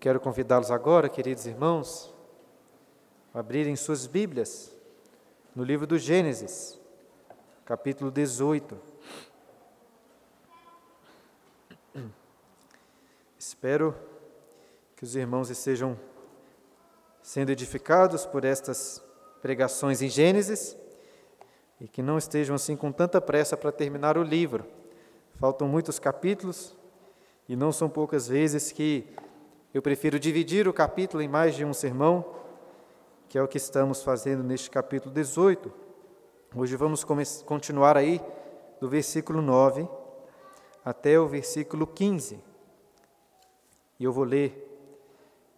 Quero convidá-los agora, queridos irmãos, a abrirem suas Bíblias no livro do Gênesis, capítulo 18. Espero que os irmãos estejam sendo edificados por estas pregações em Gênesis e que não estejam assim com tanta pressa para terminar o livro. Faltam muitos capítulos e não são poucas vezes que eu prefiro dividir o capítulo em mais de um sermão, que é o que estamos fazendo neste capítulo 18. Hoje vamos continuar aí do versículo 9 até o versículo 15. E eu vou ler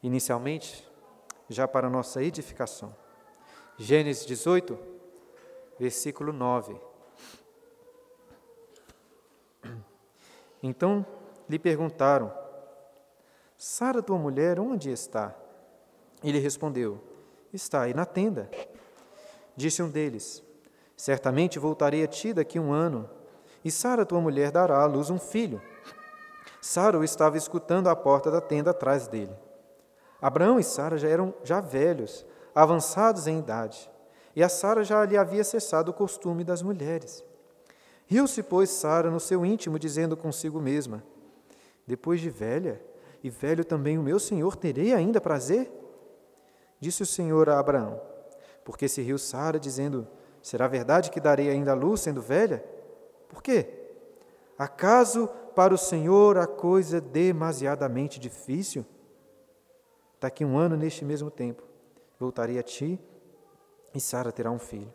inicialmente, já para nossa edificação. Gênesis 18, versículo 9. Então lhe perguntaram: Sara, tua mulher, onde está? Ele respondeu: Está aí na tenda. Disse um deles: Certamente voltarei a ti daqui um ano, e Sara, tua mulher, dará à luz um filho. Sara o estava escutando à porta da tenda atrás dele. Abraão e Sara já eram já velhos, avançados em idade, e a Sara já lhe havia cessado o costume das mulheres. Riu-se, pois, Sara no seu íntimo, dizendo consigo mesma: Depois de velha, e velho também o meu senhor, terei ainda prazer? Disse o Senhor a Abraão, porque se riu Sara, dizendo: Será verdade que darei ainda a luz, sendo velha? Por quê? Acaso para o Senhor a coisa é demasiadamente difícil? Daqui um ano, neste mesmo tempo, voltarei a ti e Sara terá um filho.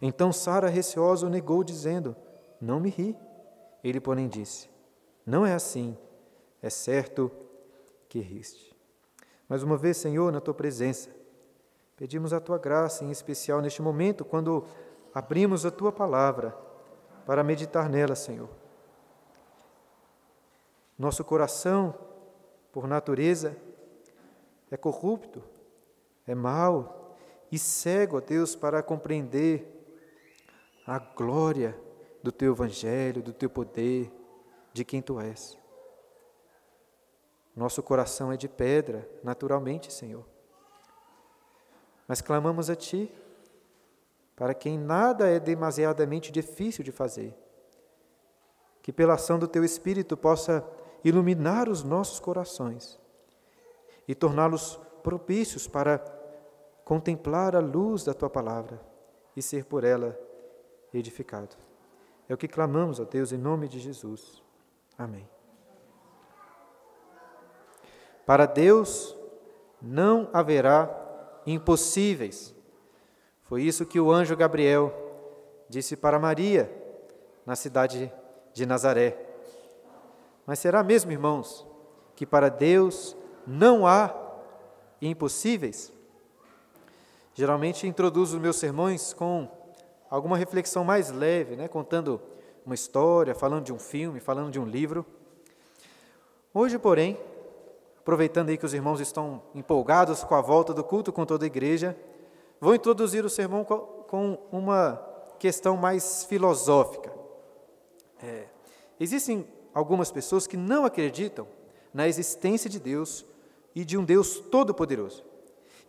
Então Sara, receosa, o negou, dizendo: Não me ri. Ele, porém, disse: Não é assim é certo que riste. Mais uma vez, Senhor, na tua presença, pedimos a tua graça, em especial neste momento, quando abrimos a tua palavra para meditar nela, Senhor. Nosso coração, por natureza, é corrupto, é mau e cego, ó Deus, para compreender a glória do teu evangelho, do teu poder, de quem tu és. Nosso coração é de pedra, naturalmente, Senhor. Mas clamamos a Ti, para quem nada é demasiadamente difícil de fazer. Que pela ação do Teu Espírito possa iluminar os nossos corações e torná-los propícios para contemplar a luz da Tua palavra e ser por ela edificado. É o que clamamos a Deus em nome de Jesus. Amém. Para Deus não haverá impossíveis. Foi isso que o anjo Gabriel disse para Maria, na cidade de Nazaré. Mas será mesmo, irmãos, que para Deus não há impossíveis? Geralmente introduzo meus sermões com alguma reflexão mais leve, né? contando uma história, falando de um filme, falando de um livro. Hoje, porém, aproveitando aí que os irmãos estão empolgados com a volta do culto com toda a igreja, vou introduzir o sermão com uma questão mais filosófica. É, existem algumas pessoas que não acreditam na existência de Deus e de um Deus todo-poderoso.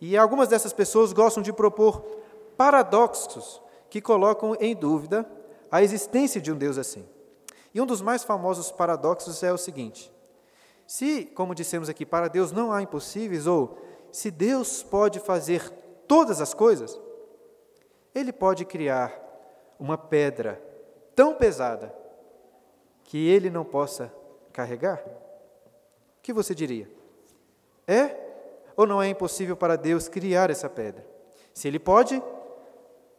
E algumas dessas pessoas gostam de propor paradoxos que colocam em dúvida a existência de um Deus assim. E um dos mais famosos paradoxos é o seguinte: se, como dissemos aqui, para Deus não há impossíveis, ou se Deus pode fazer todas as coisas, Ele pode criar uma pedra tão pesada que Ele não possa carregar? O que você diria? É ou não é impossível para Deus criar essa pedra? Se Ele pode,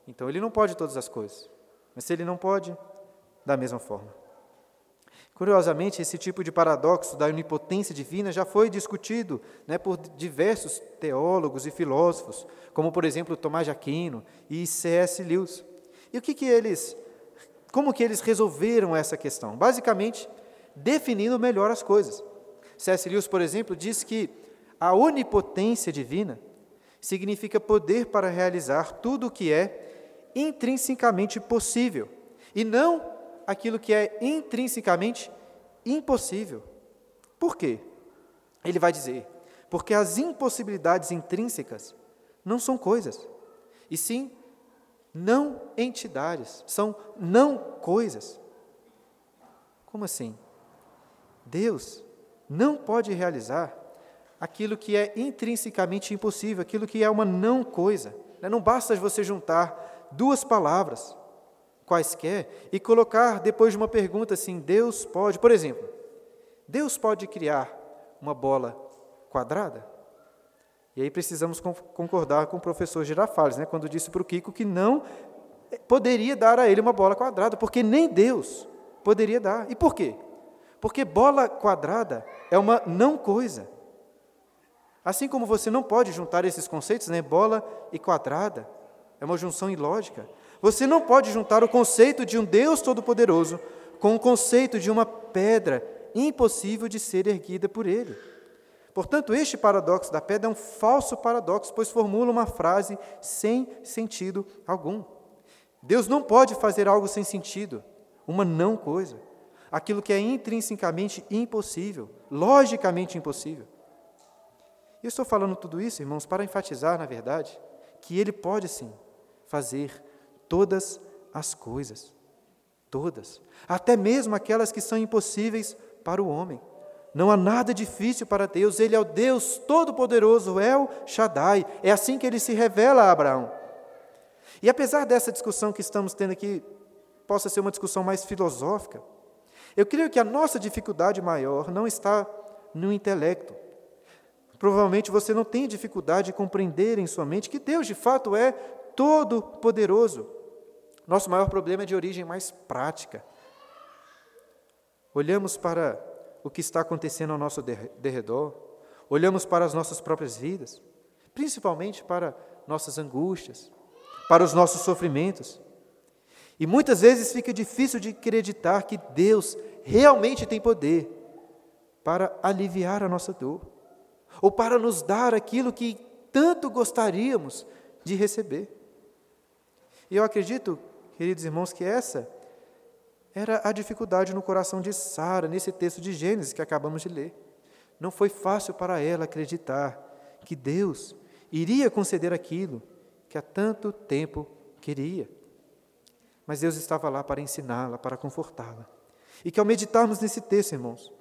então Ele não pode todas as coisas. Mas se Ele não pode, da mesma forma. Curiosamente, esse tipo de paradoxo da onipotência divina já foi discutido né, por diversos teólogos e filósofos, como, por exemplo, Tomás de Aquino e C.S. Lewis. E o que, que eles, como que eles resolveram essa questão? Basicamente, definindo melhor as coisas. C.S. Lewis, por exemplo, diz que a onipotência divina significa poder para realizar tudo o que é intrinsecamente possível, e não aquilo que é intrinsecamente impossível. Por quê? Ele vai dizer: porque as impossibilidades intrínsecas não são coisas, e sim não entidades, são não coisas. Como assim? Deus não pode realizar aquilo que é intrinsecamente impossível, aquilo que é uma não coisa. Né? Não basta você juntar duas palavras quaisquer e colocar depois de uma pergunta assim: Deus pode, por exemplo, Deus pode criar uma bola quadrada? E aí precisamos concordar com o professor Girafales, né, quando disse para o Kiko que não poderia dar a ele uma bola quadrada, porque nem Deus poderia dar. E por quê? Porque bola quadrada é uma não coisa. Assim como você não pode juntar esses conceitos, né, bola e quadrada, é uma junção ilógica. Você não pode juntar o conceito de um Deus todo-poderoso com o conceito de uma pedra impossível de ser erguida por ele. Portanto, este paradoxo da pedra é um falso paradoxo, pois formula uma frase sem sentido algum. Deus não pode fazer algo sem sentido, uma não coisa, aquilo que é intrinsecamente impossível, logicamente impossível. Eu estou falando tudo isso, irmãos, para enfatizar, na verdade, que Ele pode sim fazer todas as coisas, todas, até mesmo aquelas que são impossíveis para o homem. Não há nada difícil para Deus, Ele é o Deus Todo-Poderoso, El Shaddai. É assim que ele se revela a Abraão. E apesar dessa discussão que estamos tendo aqui, possa ser uma discussão mais filosófica, eu creio que a nossa dificuldade maior não está no intelecto. Provavelmente você não tem dificuldade de compreender em sua mente que Deus de fato é todo-poderoso. Nosso maior problema é de origem mais prática. Olhamos para o que está acontecendo ao nosso derredor, olhamos para as nossas próprias vidas, principalmente para nossas angústias, para os nossos sofrimentos. E muitas vezes fica difícil de acreditar que Deus realmente tem poder para aliviar a nossa dor, ou para nos dar aquilo que tanto gostaríamos de receber. E eu acredito, queridos irmãos, que essa era a dificuldade no coração de Sara, nesse texto de Gênesis que acabamos de ler. Não foi fácil para ela acreditar que Deus iria conceder aquilo que há tanto tempo queria. Mas Deus estava lá para ensiná-la, para confortá-la. E que ao meditarmos nesse texto, irmãos,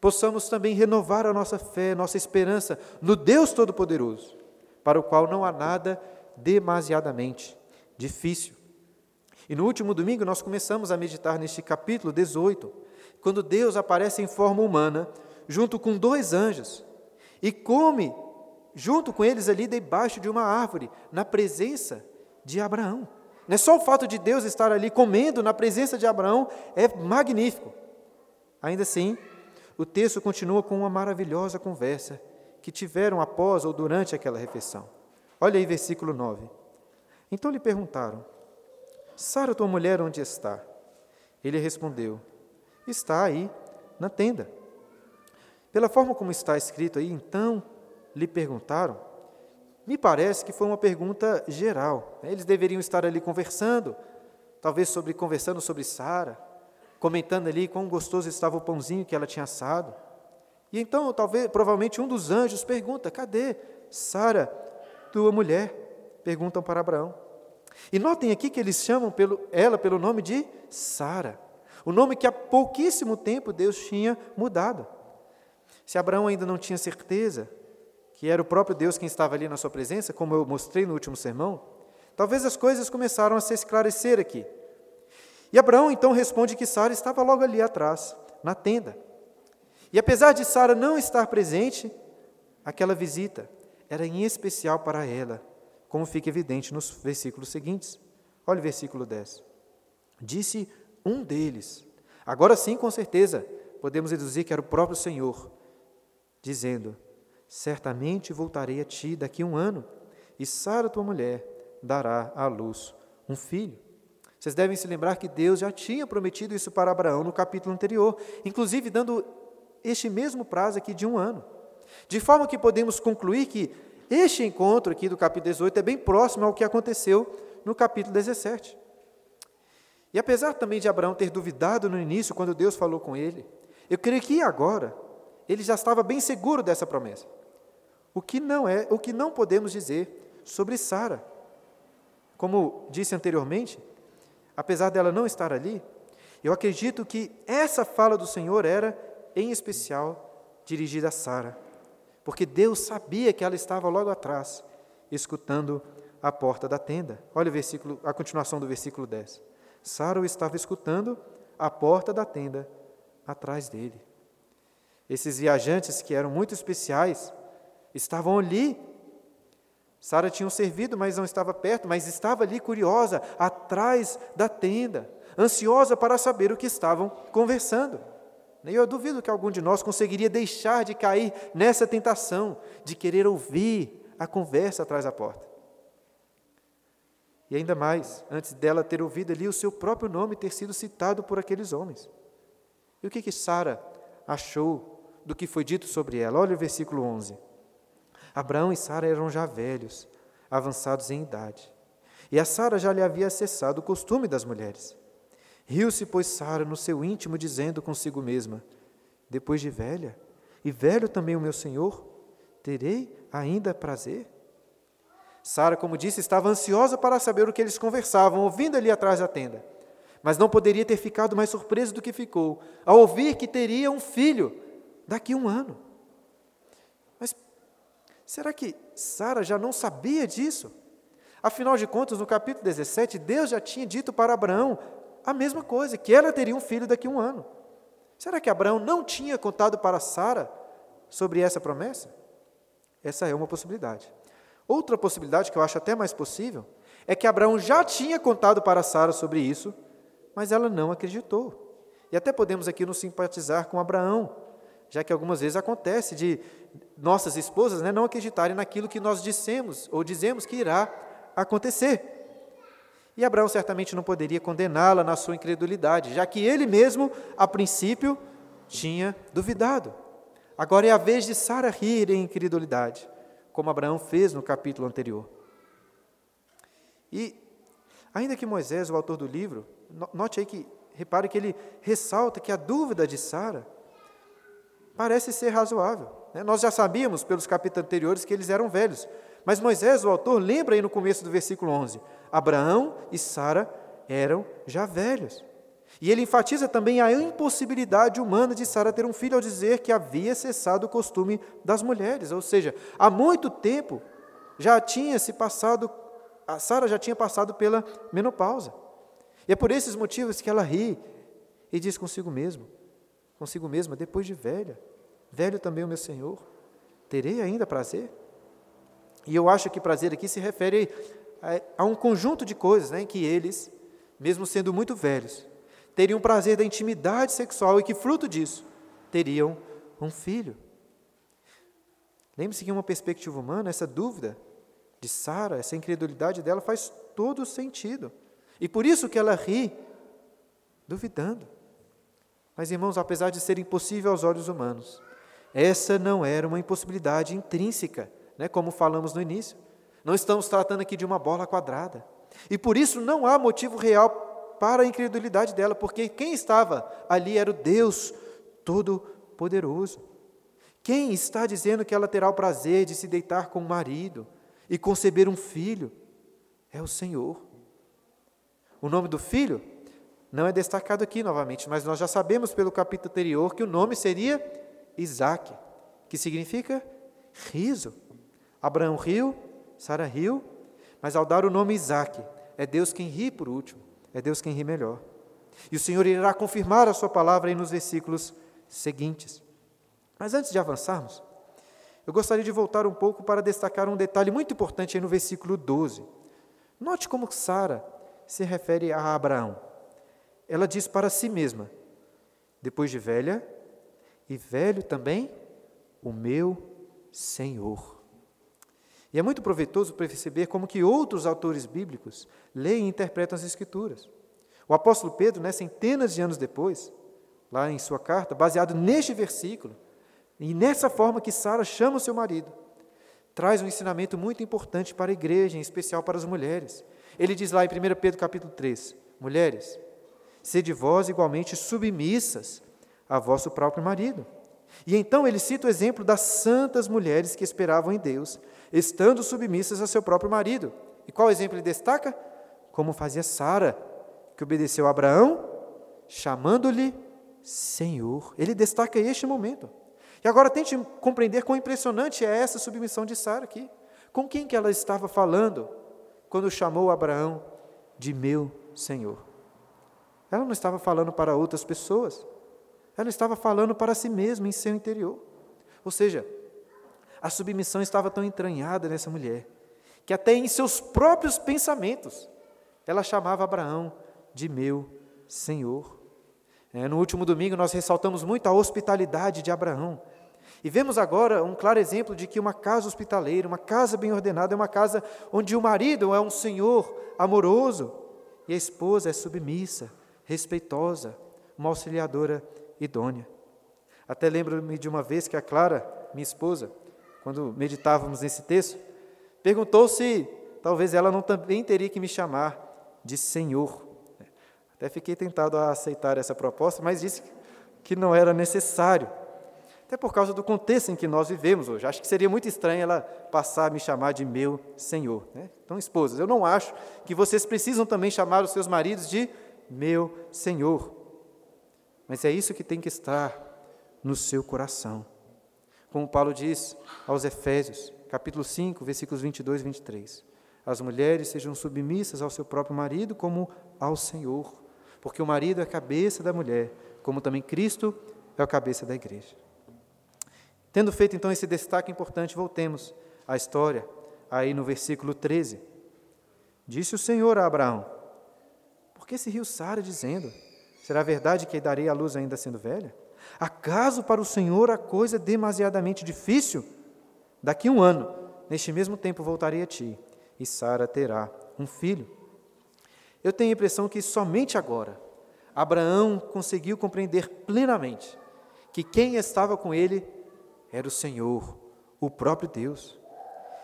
possamos também renovar a nossa fé, nossa esperança no Deus Todo-Poderoso, para o qual não há nada demasiadamente difícil. E no último domingo nós começamos a meditar neste capítulo 18, quando Deus aparece em forma humana, junto com dois anjos, e come junto com eles ali debaixo de uma árvore, na presença de Abraão. Não é só o fato de Deus estar ali comendo na presença de Abraão é magnífico. Ainda assim, o texto continua com uma maravilhosa conversa que tiveram após ou durante aquela refeição. Olha aí, versículo 9. Então lhe perguntaram: Sara, tua mulher, onde está? Ele respondeu: Está aí, na tenda. Pela forma como está escrito aí, então lhe perguntaram. Me parece que foi uma pergunta geral. Eles deveriam estar ali conversando, talvez sobre conversando sobre Sara, comentando ali quão gostoso estava o pãozinho que ela tinha assado. E então, talvez, provavelmente um dos anjos pergunta: Cadê Sara, tua mulher? Perguntam para Abraão. E notem aqui que eles chamam pelo, ela pelo nome de Sara, o nome que há pouquíssimo tempo Deus tinha mudado. Se Abraão ainda não tinha certeza que era o próprio Deus quem estava ali na sua presença, como eu mostrei no último sermão, talvez as coisas começaram a se esclarecer aqui. E Abraão então responde que Sara estava logo ali atrás, na tenda. E apesar de Sara não estar presente, aquela visita era em especial para ela como fica evidente nos versículos seguintes. Olha o versículo 10. Disse um deles, agora sim, com certeza, podemos deduzir que era o próprio Senhor, dizendo: Certamente voltarei a ti daqui a um ano, e Sara, tua mulher, dará à luz um filho. Vocês devem se lembrar que Deus já tinha prometido isso para Abraão no capítulo anterior, inclusive dando este mesmo prazo aqui de um ano. De forma que podemos concluir que este encontro aqui do capítulo 18 é bem próximo ao que aconteceu no capítulo 17. E apesar também de Abraão ter duvidado no início, quando Deus falou com ele, eu creio que agora ele já estava bem seguro dessa promessa. o que não é, o que não podemos dizer sobre Sara. Como disse anteriormente, apesar dela não estar ali, eu acredito que essa fala do Senhor era, em especial, dirigida a Sara, porque Deus sabia que ela estava logo atrás, escutando a porta da tenda. Olha o versículo, a continuação do versículo 10. Sara estava escutando à porta da tenda, atrás dele. Esses viajantes que eram muito especiais estavam ali. Sara tinha servido, mas não estava perto, mas estava ali curiosa, atrás da tenda, ansiosa para saber o que estavam conversando. E eu duvido que algum de nós conseguiria deixar de cair nessa tentação de querer ouvir a conversa atrás da porta. E ainda mais, antes dela ter ouvido ali o seu próprio nome ter sido citado por aqueles homens. E o que que Sara achou do que foi dito sobre ela? Olha o versículo 11. Abraão e Sara eram já velhos, avançados em idade. E a Sara já lhe havia cessado o costume das mulheres. Riu-se, pois, Sara no seu íntimo, dizendo consigo mesma: Depois de velha, e velho também o meu senhor, terei ainda prazer? Sara, como disse, estava ansiosa para saber o que eles conversavam, ouvindo ali atrás da tenda. Mas não poderia ter ficado mais surpresa do que ficou, ao ouvir que teria um filho daqui a um ano. Mas será que Sara já não sabia disso? Afinal de contas, no capítulo 17, Deus já tinha dito para Abraão a mesma coisa, que ela teria um filho daqui a um ano. Será que Abraão não tinha contado para Sara sobre essa promessa? Essa é uma possibilidade. Outra possibilidade, que eu acho até mais possível, é que Abraão já tinha contado para Sara sobre isso, mas ela não acreditou. E até podemos aqui nos simpatizar com Abraão, já que algumas vezes acontece de nossas esposas né, não acreditarem naquilo que nós dissemos ou dizemos que irá acontecer. E Abraão certamente não poderia condená-la na sua incredulidade, já que ele mesmo, a princípio, tinha duvidado. Agora é a vez de Sara rir em incredulidade, como Abraão fez no capítulo anterior. E, ainda que Moisés, o autor do livro, note aí que, repare que ele ressalta que a dúvida de Sara parece ser razoável. Né? Nós já sabíamos pelos capítulos anteriores que eles eram velhos, mas Moisés, o autor, lembra aí no começo do versículo 11: Abraão e Sara eram já velhos. E ele enfatiza também a impossibilidade humana de Sara ter um filho ao dizer que havia cessado o costume das mulheres, ou seja, há muito tempo já tinha se passado, Sara já tinha passado pela menopausa. E é por esses motivos que ela ri e diz consigo mesmo, consigo mesma, depois de velha, velho também o meu Senhor, terei ainda prazer? E eu acho que prazer aqui se refere a, a um conjunto de coisas né, em que eles, mesmo sendo muito velhos, teriam prazer da intimidade sexual e que, fruto disso, teriam um filho. Lembre-se que, em uma perspectiva humana, essa dúvida de Sara, essa incredulidade dela faz todo sentido. E por isso que ela ri, duvidando. Mas, irmãos, apesar de ser impossível aos olhos humanos, essa não era uma impossibilidade intrínseca né, como falamos no início. Não estamos tratando aqui de uma bola quadrada. E por isso não há motivo real para a incredulidade dela, porque quem estava ali era o Deus Todo-Poderoso. Quem está dizendo que ela terá o prazer de se deitar com o marido e conceber um filho? É o Senhor. O nome do filho não é destacado aqui novamente, mas nós já sabemos pelo capítulo anterior que o nome seria Isaac, que significa riso. Abraão riu, Sara riu, mas ao dar o nome Isaac, é Deus quem ri por último, é Deus quem ri melhor. E o Senhor irá confirmar a sua palavra aí nos versículos seguintes. Mas antes de avançarmos, eu gostaria de voltar um pouco para destacar um detalhe muito importante aí no versículo 12. Note como Sara se refere a Abraão. Ela diz para si mesma: depois de velha, e velho também, o meu Senhor. E é muito proveitoso perceber como que outros autores bíblicos leem e interpretam as Escrituras. O apóstolo Pedro, né, centenas de anos depois, lá em sua carta, baseado neste versículo, e nessa forma que Sara chama o seu marido, traz um ensinamento muito importante para a igreja, em especial para as mulheres. Ele diz lá em 1 Pedro capítulo 3, Mulheres, sede vós igualmente submissas a vosso próprio marido, E então ele cita o exemplo das santas mulheres que esperavam em Deus, estando submissas a seu próprio marido. E qual exemplo ele destaca? Como fazia Sara, que obedeceu a Abraão, chamando-lhe Senhor. Ele destaca este momento. E agora tente compreender quão impressionante é essa submissão de Sara aqui. Com quem que ela estava falando quando chamou Abraão de meu Senhor? Ela não estava falando para outras pessoas. Ela estava falando para si mesma, em seu interior. Ou seja, a submissão estava tão entranhada nessa mulher, que até em seus próprios pensamentos, ela chamava Abraão de meu Senhor. É, no último domingo, nós ressaltamos muito a hospitalidade de Abraão. E vemos agora um claro exemplo de que uma casa hospitaleira, uma casa bem ordenada, é uma casa onde o marido é um senhor amoroso e a esposa é submissa, respeitosa, uma auxiliadora idônea. Até lembro-me de uma vez que a Clara, minha esposa, quando meditávamos nesse texto, perguntou se talvez ela não também teria que me chamar de Senhor. Até fiquei tentado a aceitar essa proposta, mas disse que não era necessário. Até por causa do contexto em que nós vivemos hoje. Acho que seria muito estranho ela passar a me chamar de meu Senhor. Né? Então, esposas, eu não acho que vocês precisam também chamar os seus maridos de meu Senhor. Mas é isso que tem que estar no seu coração. Como Paulo diz aos Efésios, capítulo 5, versículos 22 e 23. As mulheres sejam submissas ao seu próprio marido como ao Senhor, porque o marido é a cabeça da mulher, como também Cristo é a cabeça da igreja. Tendo feito então esse destaque importante, voltemos à história, aí no versículo 13. Disse o Senhor a Abraão: Por que se riu Sara dizendo: Será verdade que darei a luz ainda sendo velha? Acaso para o Senhor a coisa é demasiadamente difícil? Daqui um ano, neste mesmo tempo, voltarei a ti, e Sara terá um filho. Eu tenho a impressão que somente agora Abraão conseguiu compreender plenamente que quem estava com ele era o Senhor, o próprio Deus.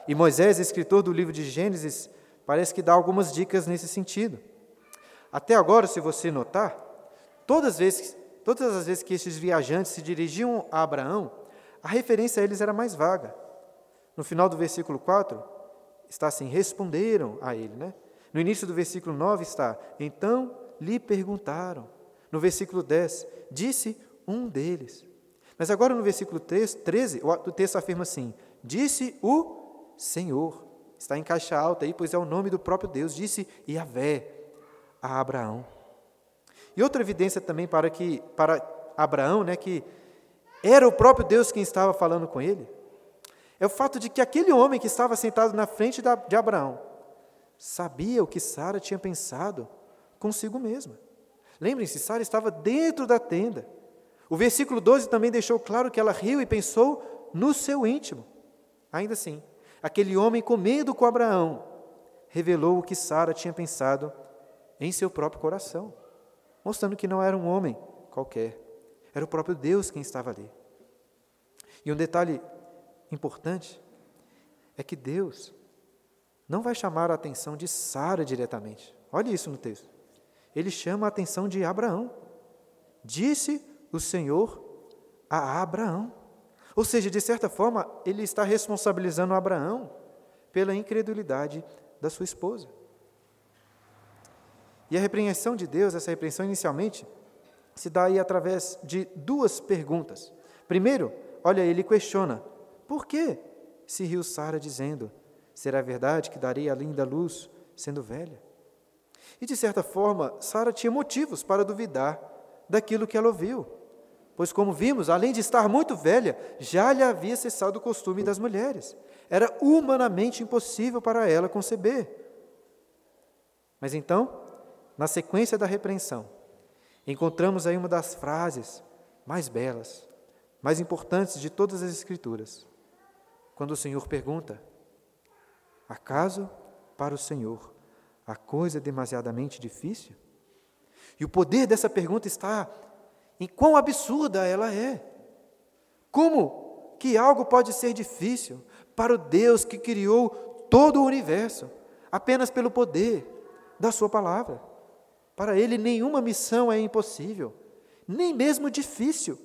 E Moisés, escritor do livro de Gênesis, parece que dá algumas dicas nesse sentido. Até agora, se você notar, Todas as vezes, todas as vezes que esses viajantes se dirigiam a Abraão, a referência a eles era mais vaga. No final do versículo 4, está assim: responderam a ele. Né? No início do versículo 9 está: então lhe perguntaram. No versículo 10, disse um deles. Mas agora no versículo 13, o texto afirma assim: disse o Senhor. Está em caixa alta aí, pois é o nome do próprio Deus. Disse Yahvé a Abraão. E outra evidência também para que para Abraão, né, que era o próprio Deus quem estava falando com ele, é o fato de que aquele homem que estava sentado na frente de Abraão sabia o que Sara tinha pensado consigo mesma. Lembrem-se, Sara estava dentro da tenda. O versículo 12 também deixou claro que ela riu e pensou no seu íntimo. Ainda assim, aquele homem com medo com Abraão revelou o que Sara tinha pensado em seu próprio coração mostrando que não era um homem qualquer, era o próprio Deus quem estava ali. E um detalhe importante é que Deus não vai chamar a atenção de Sara diretamente. Olha isso no texto. Ele chama a atenção de Abraão. Disse o Senhor a Abraão. Ou seja, de certa forma, ele está responsabilizando Abraão pela incredulidade da sua esposa. E a repreensão de Deus, essa repreensão inicialmente, se dá aí através de duas perguntas. Primeiro, olha, ele questiona: por que se riu Sara dizendo: será verdade que darei a linda luz sendo velha? E de certa forma, Sara tinha motivos para duvidar daquilo que ela ouviu. Pois, como vimos, além de estar muito velha, já lhe havia cessado o costume das mulheres. Era humanamente impossível para ela conceber. Mas então, na sequência da repreensão, encontramos aí uma das frases mais belas, mais importantes de todas as Escrituras. Quando o Senhor pergunta: Acaso para o Senhor a coisa é demasiadamente difícil? E o poder dessa pergunta está em quão absurda ela é. Como que algo pode ser difícil para o Deus que criou todo o universo apenas pelo poder da Sua palavra? Para ele, nenhuma missão é impossível, nem mesmo difícil.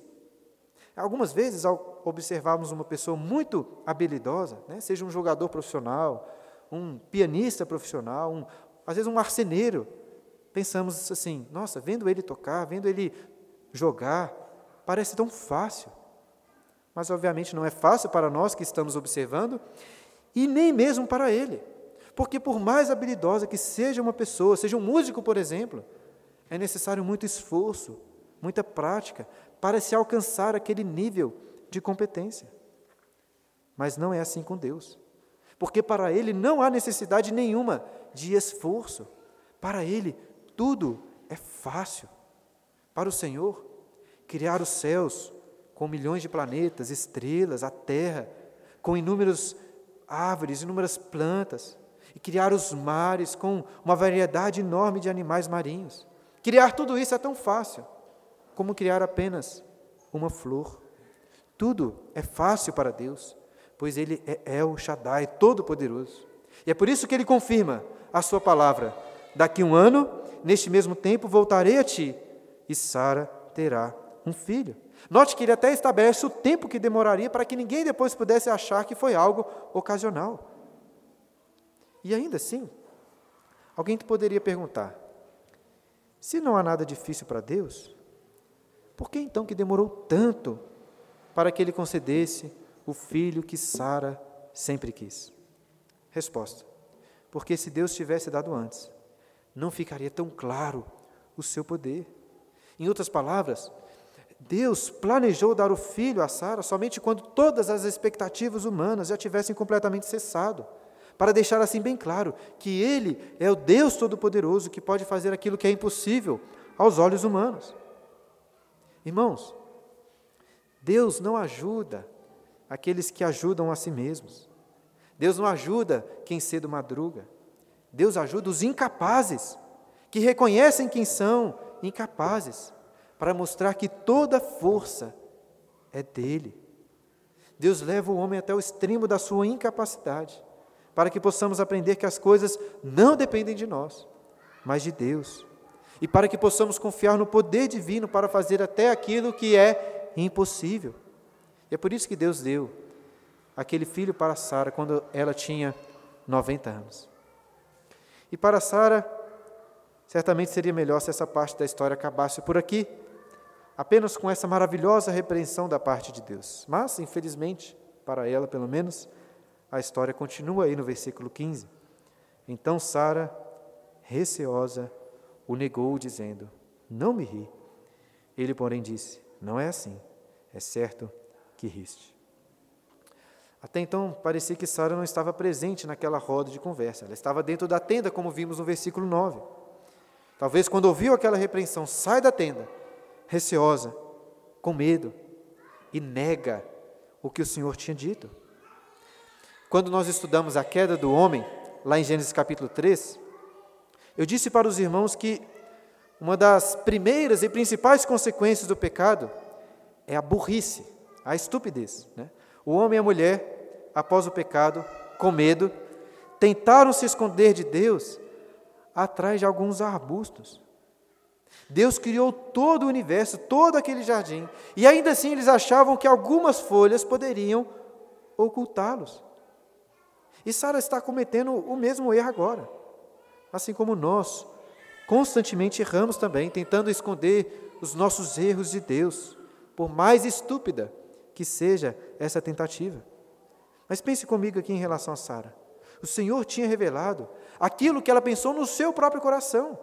Algumas vezes, ao observarmos uma pessoa muito habilidosa, né, seja um jogador profissional, um pianista profissional, um, às vezes um marceneiro, pensamos assim: nossa, vendo ele tocar, vendo ele jogar, parece tão fácil. Mas, obviamente, não é fácil para nós que estamos observando e nem mesmo para ele. Porque, por mais habilidosa que seja uma pessoa, seja um músico, por exemplo, é necessário muito esforço, muita prática para se alcançar aquele nível de competência. Mas não é assim com Deus. Porque para Ele não há necessidade nenhuma de esforço. Para Ele, tudo é fácil. Para o Senhor, criar os céus com milhões de planetas, estrelas, a terra, com inúmeras árvores, inúmeras plantas, e criar os mares com uma variedade enorme de animais marinhos. Criar tudo isso é tão fácil como criar apenas uma flor. Tudo é fácil para Deus, pois Ele é El Shaddai, todo-poderoso. E é por isso que Ele confirma a Sua palavra: daqui um ano, neste mesmo tempo, voltarei a ti, e Sara terá um filho. Note que ele até estabelece o tempo que demoraria para que ninguém depois pudesse achar que foi algo ocasional. E ainda assim, alguém poderia perguntar: se não há nada difícil para Deus, por que então que demorou tanto para que ele concedesse o filho que Sara sempre quis? Resposta: Porque se Deus tivesse dado antes, não ficaria tão claro o seu poder. Em outras palavras, Deus planejou dar o filho a Sara somente quando todas as expectativas humanas já tivessem completamente cessado, para deixar assim bem claro que Ele é o Deus Todo-Poderoso que pode fazer aquilo que é impossível aos olhos humanos. Irmãos, Deus não ajuda aqueles que ajudam a si mesmos. Deus não ajuda quem cedo madruga. Deus ajuda os incapazes, que reconhecem quem são incapazes, para mostrar que toda força é dele. Deus leva o homem até o extremo da sua incapacidade, para que possamos aprender que as coisas não dependem de nós, mas de Deus e para que possamos confiar no poder divino para fazer até aquilo que é impossível. E é por isso que Deus deu aquele filho para Sara quando ela tinha 90 anos. E para Sara, certamente seria melhor se essa parte da história acabasse por aqui, apenas com essa maravilhosa repreensão da parte de Deus. Mas, infelizmente, para ela pelo menos, a história continua aí no versículo 15. Então Sara, receosa, o negou, dizendo: Não me ri. Ele, porém, disse: Não é assim. É certo que riste. Até então, parecia que Sara não estava presente naquela roda de conversa. Ela estava dentro da tenda, como vimos no versículo 9. Talvez quando ouviu aquela repreensão, sai da tenda, receosa, com medo, e nega o que o Senhor tinha dito. Quando nós estudamos a queda do homem, lá em Gênesis capítulo 3, eu disse para os irmãos que uma das primeiras e principais consequências do pecado é a burrice, a estupidez. Né? O homem e a mulher, após o pecado, com medo, tentaram se esconder de Deus atrás de alguns arbustos. Deus criou todo o universo, todo aquele jardim, e ainda assim eles achavam que algumas folhas poderiam ocultá-los. E Sara está cometendo o mesmo erro agora assim como nós constantemente erramos também, tentando esconder os nossos erros de Deus, por mais estúpida que seja essa tentativa. Mas pense comigo aqui em relação a Sara. O Senhor tinha revelado aquilo que ela pensou no seu próprio coração.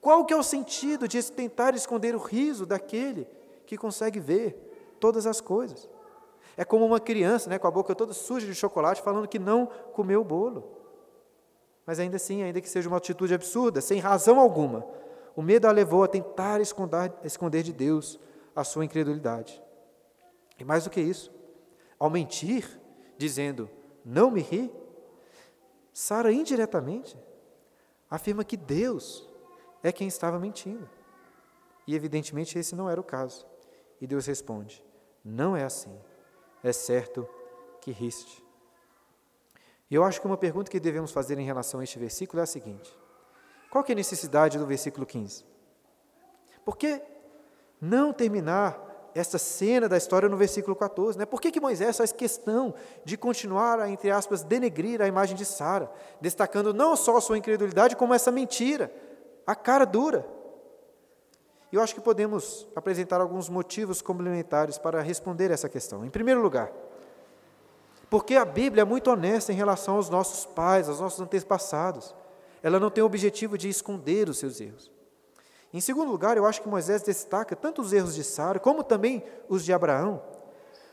Qual que é o sentido de tentar esconder o riso daquele que consegue ver todas as coisas? É como uma criança, né, com a boca toda suja de chocolate, falando que não comeu o bolo. Mas ainda assim, ainda que seja uma atitude absurda, sem razão alguma, o medo a levou a tentar esconder, esconder de Deus a sua incredulidade. E mais do que isso, ao mentir, dizendo, não me ri, Sara indiretamente afirma que Deus é quem estava mentindo. E evidentemente esse não era o caso. E Deus responde: Não é assim. É certo que riste. E eu acho que uma pergunta que devemos fazer em relação a este versículo é a seguinte: qual é a necessidade do versículo 15? Por que não terminar essa cena da história no versículo 14. Né? Por que, que Moisés faz questão de continuar a, entre aspas, denegrir a imagem de Sara, destacando não só a sua incredulidade, como essa mentira, a cara dura? E eu acho que podemos apresentar alguns motivos complementares para responder essa questão. Em primeiro lugar, porque a Bíblia é muito honesta em relação aos nossos pais, aos nossos antepassados. Ela não tem o objetivo de esconder os seus erros. Em segundo lugar, eu acho que Moisés destaca tanto os erros de Sara, como também os de Abraão,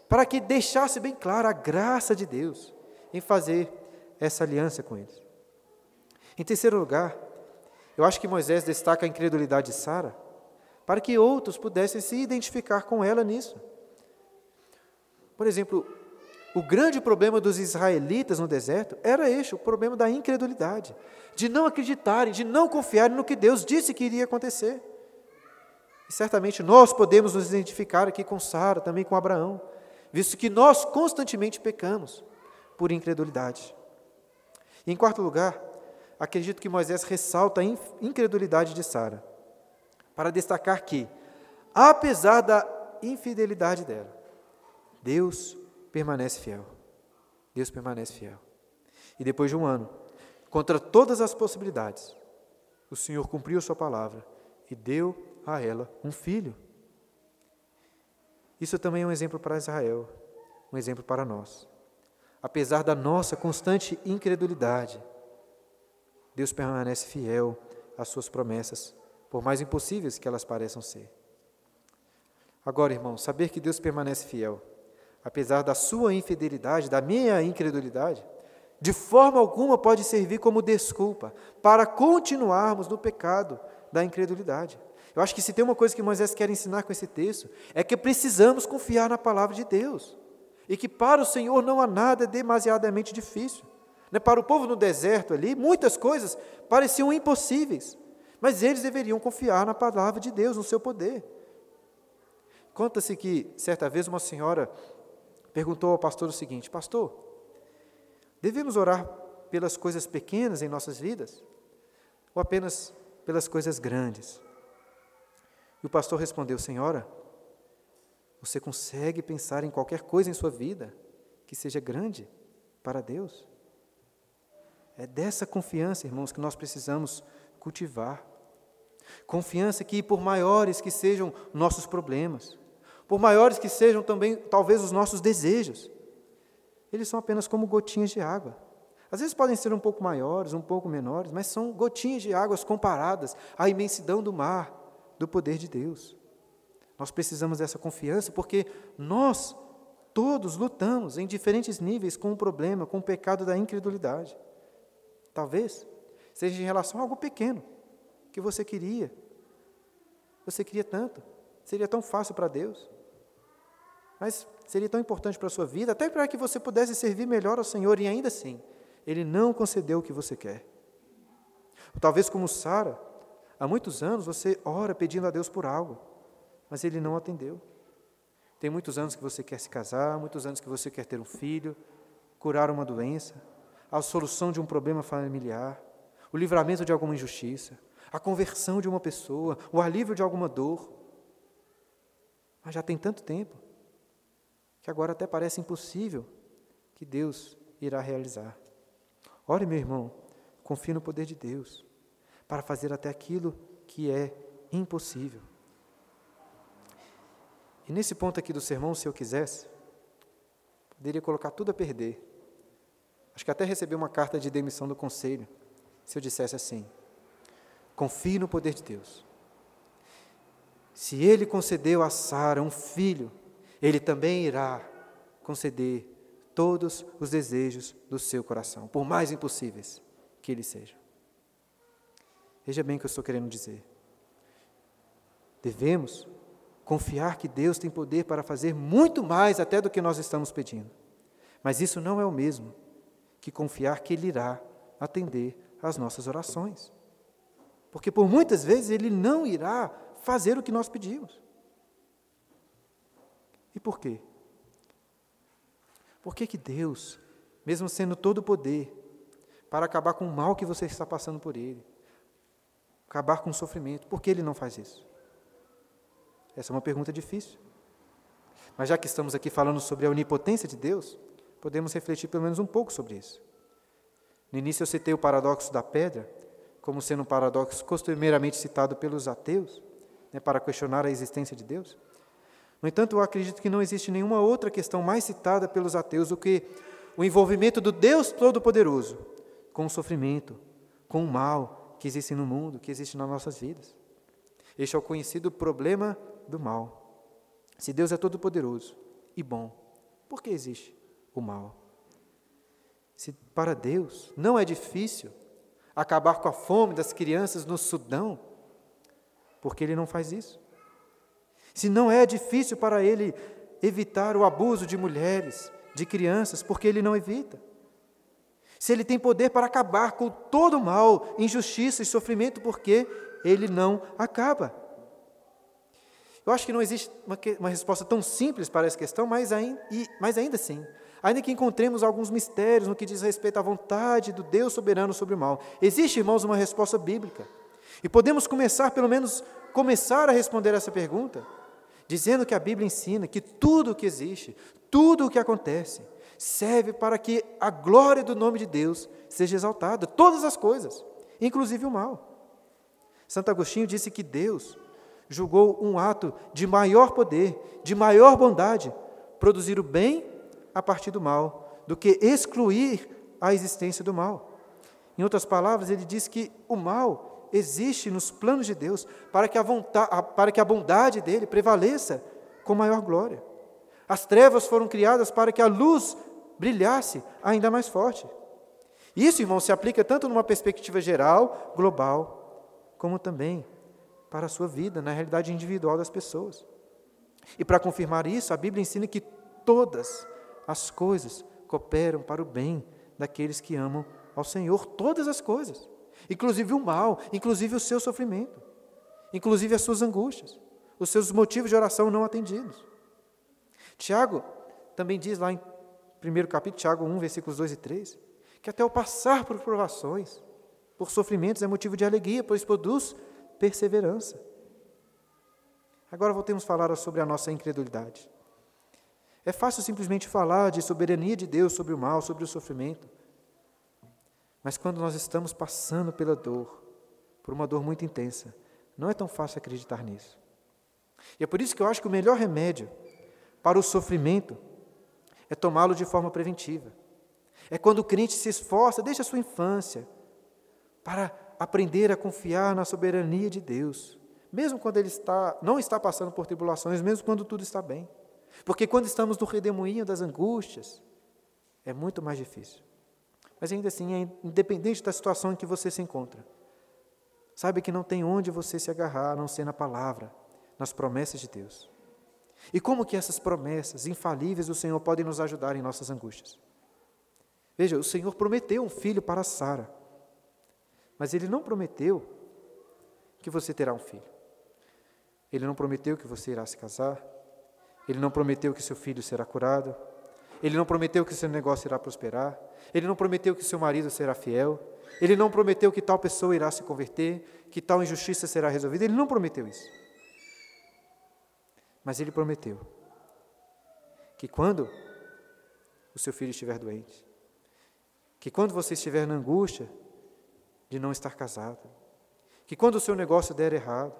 para que deixasse bem clara a graça de Deus em fazer essa aliança com eles. Em terceiro lugar, eu acho que Moisés destaca a incredulidade de Sara, para que outros pudessem se identificar com ela nisso. Por exemplo, o grande problema dos israelitas no deserto era este, o problema da incredulidade, de não acreditarem, de não confiarem no que Deus disse que iria acontecer. E certamente nós podemos nos identificar aqui com Sara, também com Abraão, visto que nós constantemente pecamos por incredulidade. E em quarto lugar, acredito que Moisés ressalta a incredulidade de Sara, para destacar que, apesar da infidelidade dela, Deus permanece fiel. Deus permanece fiel. E depois de um ano, contra todas as possibilidades, o Senhor cumpriu Sua palavra e deu a ela um filho. Isso também é um exemplo para Israel, um exemplo para nós. Apesar da nossa constante incredulidade, Deus permanece fiel às Suas promessas, por mais impossíveis que elas pareçam ser. Agora, irmão, saber que Deus permanece fiel apesar da sua infidelidade, da minha incredulidade, de forma alguma pode servir como desculpa para continuarmos no pecado da incredulidade. Eu acho que se tem uma coisa que Moisés quer ensinar com esse texto, é que precisamos confiar na palavra de Deus. E que para o Senhor não há nada demasiadamente difícil. Né, para o povo no deserto ali, muitas coisas pareciam impossíveis, mas eles deveriam confiar na palavra de Deus, no seu poder. Conta-se que, certa vez, uma senhora perguntou ao pastor o seguinte: Pastor, devemos orar pelas coisas pequenas em nossas vidas ou apenas pelas coisas grandes? E o pastor respondeu: Senhora, você consegue pensar em qualquer coisa em sua vida que seja grande para Deus? É dessa confiança, irmãos, que nós precisamos cultivar. Confiança que, por maiores que sejam nossos problemas, por maiores que sejam também, talvez, os nossos desejos, eles são apenas como gotinhas de água. Às vezes podem ser um pouco maiores, um pouco menores, mas são gotinhas de águas comparadas à imensidão do mar, do poder de Deus. Nós precisamos dessa confiança porque nós todos lutamos em diferentes níveis com o problema, com o pecado da incredulidade. Talvez seja em relação a algo pequeno que você queria. Você queria tanto, seria tão fácil para Deus mas seria tão importante para a sua vida, até para que você pudesse servir melhor ao Senhor, e ainda assim, Ele não concedeu o que você quer. Talvez como Sara, há muitos anos você ora pedindo a Deus por algo, mas Ele não atendeu. Tem muitos anos que você quer se casar, muitos anos que você quer ter um filho, curar uma doença, a solução de um problema familiar, o livramento de alguma injustiça, a conversão de uma pessoa, o alívio de alguma dor. Mas já tem tanto tempo que agora até parece impossível que Deus irá realizar. Ore, meu irmão, confie no poder de Deus para fazer até aquilo que é impossível. E nesse ponto aqui do sermão, se eu quisesse, poderia colocar tudo a perder. Acho que até receber uma carta de demissão do conselho, se eu dissesse assim: confie no poder de Deus. Se ele concedeu a Sara um filho, ele também irá conceder todos os desejos do seu coração, por mais impossíveis que eles sejam. Veja bem o que eu estou querendo dizer. Devemos confiar que Deus tem poder para fazer muito mais até do que nós estamos pedindo. Mas isso não é o mesmo que confiar que Ele irá atender às nossas orações. Porque por muitas vezes Ele não irá fazer o que nós pedimos. E por quê? Por que, que Deus, mesmo sendo todo poder, para acabar com o mal que você está passando por ele, acabar com o sofrimento, por que ele não faz isso? Essa é uma pergunta difícil. Mas já que estamos aqui falando sobre a onipotência de Deus, podemos refletir pelo menos um pouco sobre isso. No início eu citei o paradoxo da pedra, como sendo um paradoxo costumeiramente citado pelos ateus, né, para questionar a existência de Deus. No entanto, eu acredito que não existe nenhuma outra questão mais citada pelos ateus do que o envolvimento do Deus Todo-Poderoso com o sofrimento, com o mal que existe no mundo, que existe nas nossas vidas. Este é o conhecido problema do mal. Se Deus é todo-poderoso e bom, por que existe o mal? Se para Deus não é difícil acabar com a fome das crianças no Sudão, por que Ele não faz isso? Se não é difícil para Ele evitar o abuso de mulheres, de crianças, por que Ele não evita? Se Ele tem poder para acabar com todo o mal, injustiça e sofrimento, por que Ele não acaba? Eu acho que não existe uma, uma resposta tão simples para essa questão, mas ainda, mas ainda assim, ainda que encontremos alguns mistérios no que diz respeito à vontade do Deus soberano sobre o mal, existe, irmãos, uma resposta bíblica. E podemos começar, pelo menos, começar a responder essa pergunta, dizendo que a Bíblia ensina que tudo o que existe, tudo o que acontece, serve para que a glória do nome de Deus seja exaltada, todas as coisas, inclusive o mal. Santo Agostinho disse que Deus julgou um ato de maior poder, de maior bondade, produzir o bem a partir do mal, do que excluir a existência do mal. Em outras palavras, ele diz que o mal existe nos planos de Deus para que a, vontade, para que a bondade dele prevaleça com maior glória. As trevas foram criadas para que a luz brilhasse ainda mais forte. Isso, irmão, se aplica tanto numa perspectiva geral, global, como também para a sua vida, na realidade individual das pessoas. E para confirmar isso, a Bíblia ensina que todas as coisas cooperam para o bem daqueles que amam ao Senhor, todas as coisas, inclusive o mal, inclusive o seu sofrimento, inclusive as suas angústias, os seus motivos de oração não atendidos. Tiago também diz lá em 1 capítulo, Tiago 1, versículos 2 e 3, que até o passar por provações, por sofrimentos, é motivo de alegria, pois produz perseverança. Agora voltemos a falar sobre a nossa incredulidade. É fácil simplesmente falar de soberania de Deus sobre o mal, sobre o sofrimento. Mas quando nós estamos passando pela dor, por uma dor muito intensa, não é tão fácil acreditar nisso. E é por isso que eu acho que o melhor remédio para o sofrimento é tomá-lo de forma preventiva. É quando o crente se esforça desde a sua infância para aprender a confiar na soberania de Deus, mesmo quando ele está, não está passando por tribulações, mesmo quando tudo está bem. Porque quando estamos no redemoinho das angústias, é muito mais difícil. Mas ainda assim, é independente da situação em que você se encontra, sabe que não tem onde você se agarrar, a não ser na palavra, nas promessas de Deus. E como que essas promessas infalíveis do Senhor podem nos ajudar em nossas angústias? Veja, o Senhor prometeu um filho para Sara. Mas ele não prometeu que você terá um filho. Ele não prometeu que você irá se casar. Ele não prometeu que seu filho será curado. Ele não prometeu que seu negócio irá prosperar. Ele não prometeu que seu marido será fiel. Ele não prometeu que tal pessoa irá se converter, que tal injustiça será resolvida. Ele não prometeu isso. Mas ele prometeu que quando o seu filho estiver doente, que quando você estiver na angústia, de não estar casado, que quando o seu negócio der errado,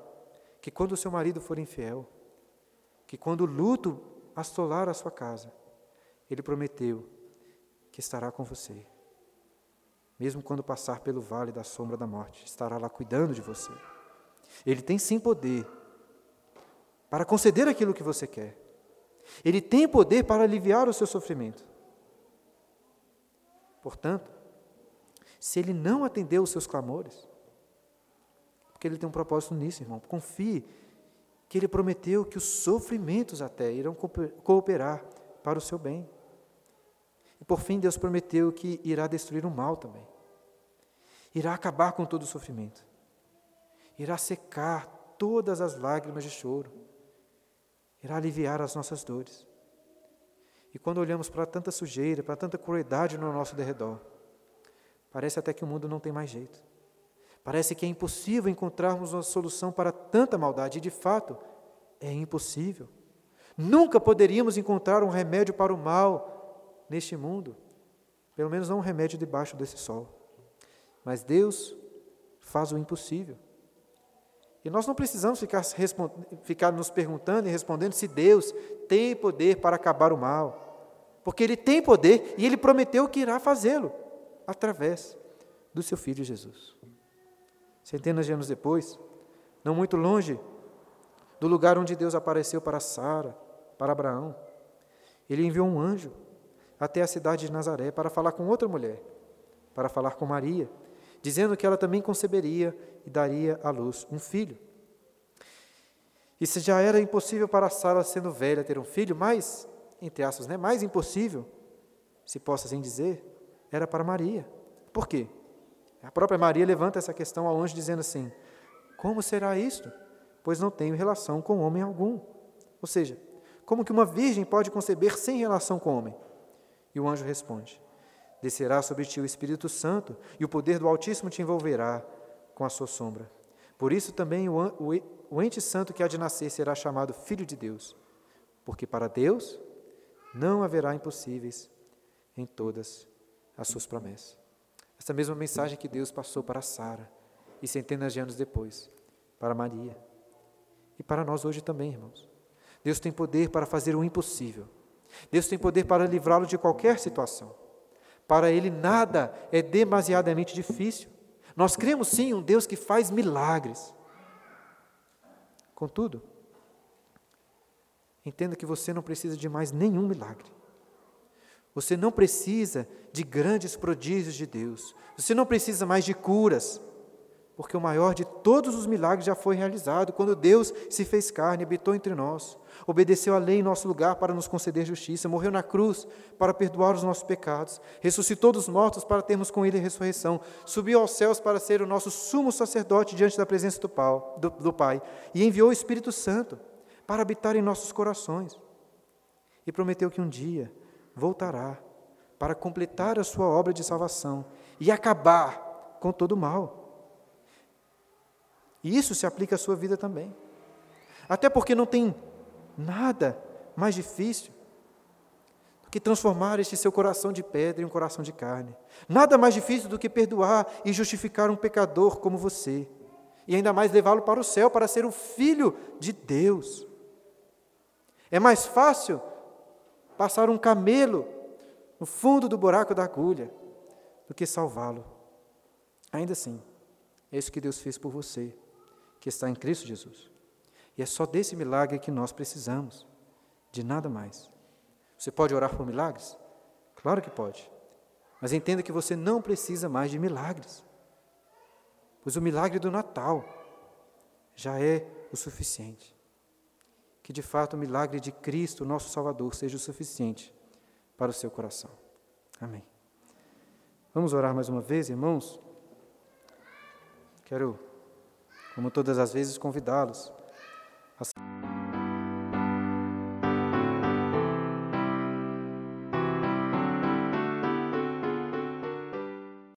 que quando o seu marido for infiel, que quando o luto assolar a sua casa, ele prometeu que estará com você. Mesmo quando passar pelo vale da sombra da morte, estará lá cuidando de você. Ele tem sim poder para conceder aquilo que você quer. Ele tem poder para aliviar o seu sofrimento. Portanto, se ele não atendeu os seus clamores? Porque ele tem um propósito nisso, irmão. Confie que ele prometeu que os sofrimentos até irão cooperar para o seu bem. E por fim, Deus prometeu que irá destruir o mal também. Irá acabar com todo o sofrimento. Irá secar todas as lágrimas de choro. Irá aliviar as nossas dores. E quando olhamos para tanta sujeira, para tanta crueldade no nosso derredor, Parece até que o mundo não tem mais jeito. Parece que é impossível encontrarmos uma solução para tanta maldade, e de fato, é impossível. Nunca poderíamos encontrar um remédio para o mal neste mundo, pelo menos não um remédio debaixo desse sol. Mas Deus faz o impossível. E nós não precisamos ficar, ficar nos perguntando e respondendo se Deus tem poder para acabar o mal. Porque Ele tem poder e Ele prometeu que irá fazê-lo através do seu Filho Jesus. Centenas de anos depois, não muito longe do lugar onde Deus apareceu para Sara, para Abraão, ele enviou um anjo até a cidade de Nazaré para falar com outra mulher, para falar com Maria, dizendo que ela também conceberia e daria à luz um filho. E se já era impossível para Sara, sendo velha, ter um filho, mais, entre aspas, né, mais impossível, se possa assim dizer, era para Maria. Por quê? A própria Maria levanta essa questão ao anjo, dizendo assim: Como será isto? Pois não tenho relação com homem algum. Ou seja, como que uma virgem pode conceber sem relação com homem? E o anjo responde: Descerá sobre ti o Espírito Santo, e o poder do Altíssimo te envolverá com a sua sombra. Por isso também o, ente santo que há de nascer será chamado Filho de Deus, porque para Deus não haverá impossíveis em todas as suas promessas. Essa mesma mensagem que Deus passou para Sara e centenas de anos depois para Maria e para nós hoje também, irmãos. Deus tem poder para fazer o impossível. Deus tem poder para livrá-lo de qualquer situação. Para Ele nada é demasiadamente difícil. Nós cremos sim um Deus que faz milagres. Contudo, entenda que você não precisa de mais nenhum milagre. Você não precisa de grandes prodígios de Deus. Você não precisa mais de curas, porque o maior de todos os milagres já foi realizado quando Deus se fez carne, habitou entre nós, obedeceu a lei em nosso lugar para nos conceder justiça, morreu na cruz para perdoar os nossos pecados, ressuscitou dos mortos para termos com Ele a ressurreição, subiu aos céus para ser o nosso sumo sacerdote diante da presença do, pau, do, do Pai e enviou o Espírito Santo para habitar em nossos corações. E prometeu que um dia voltará para completar a sua obra de salvação e acabar com todo o mal. E isso se aplica à sua vida também. Até porque não tem nada mais difícil do que transformar este seu coração de pedra em um coração de carne. Nada mais difícil do que perdoar e justificar um pecador como você. E ainda mais levá-lo para o céu para ser o filho de Deus. É mais fácil passar um camelo no fundo do buraco da agulha do que salvá-lo. Ainda assim, é isso que Deus fez por você, que está em Cristo Jesus. E é só desse milagre que nós precisamos, de nada mais. Você pode orar por milagres? Claro que pode. Mas entenda que você não precisa mais de milagres. Pois o milagre do Natal já é o suficiente que de fato o milagre de Cristo, nosso Salvador, seja o suficiente para o seu coração. Amém. Vamos orar mais uma vez, irmãos? Quero, como todas as vezes, convidá-los a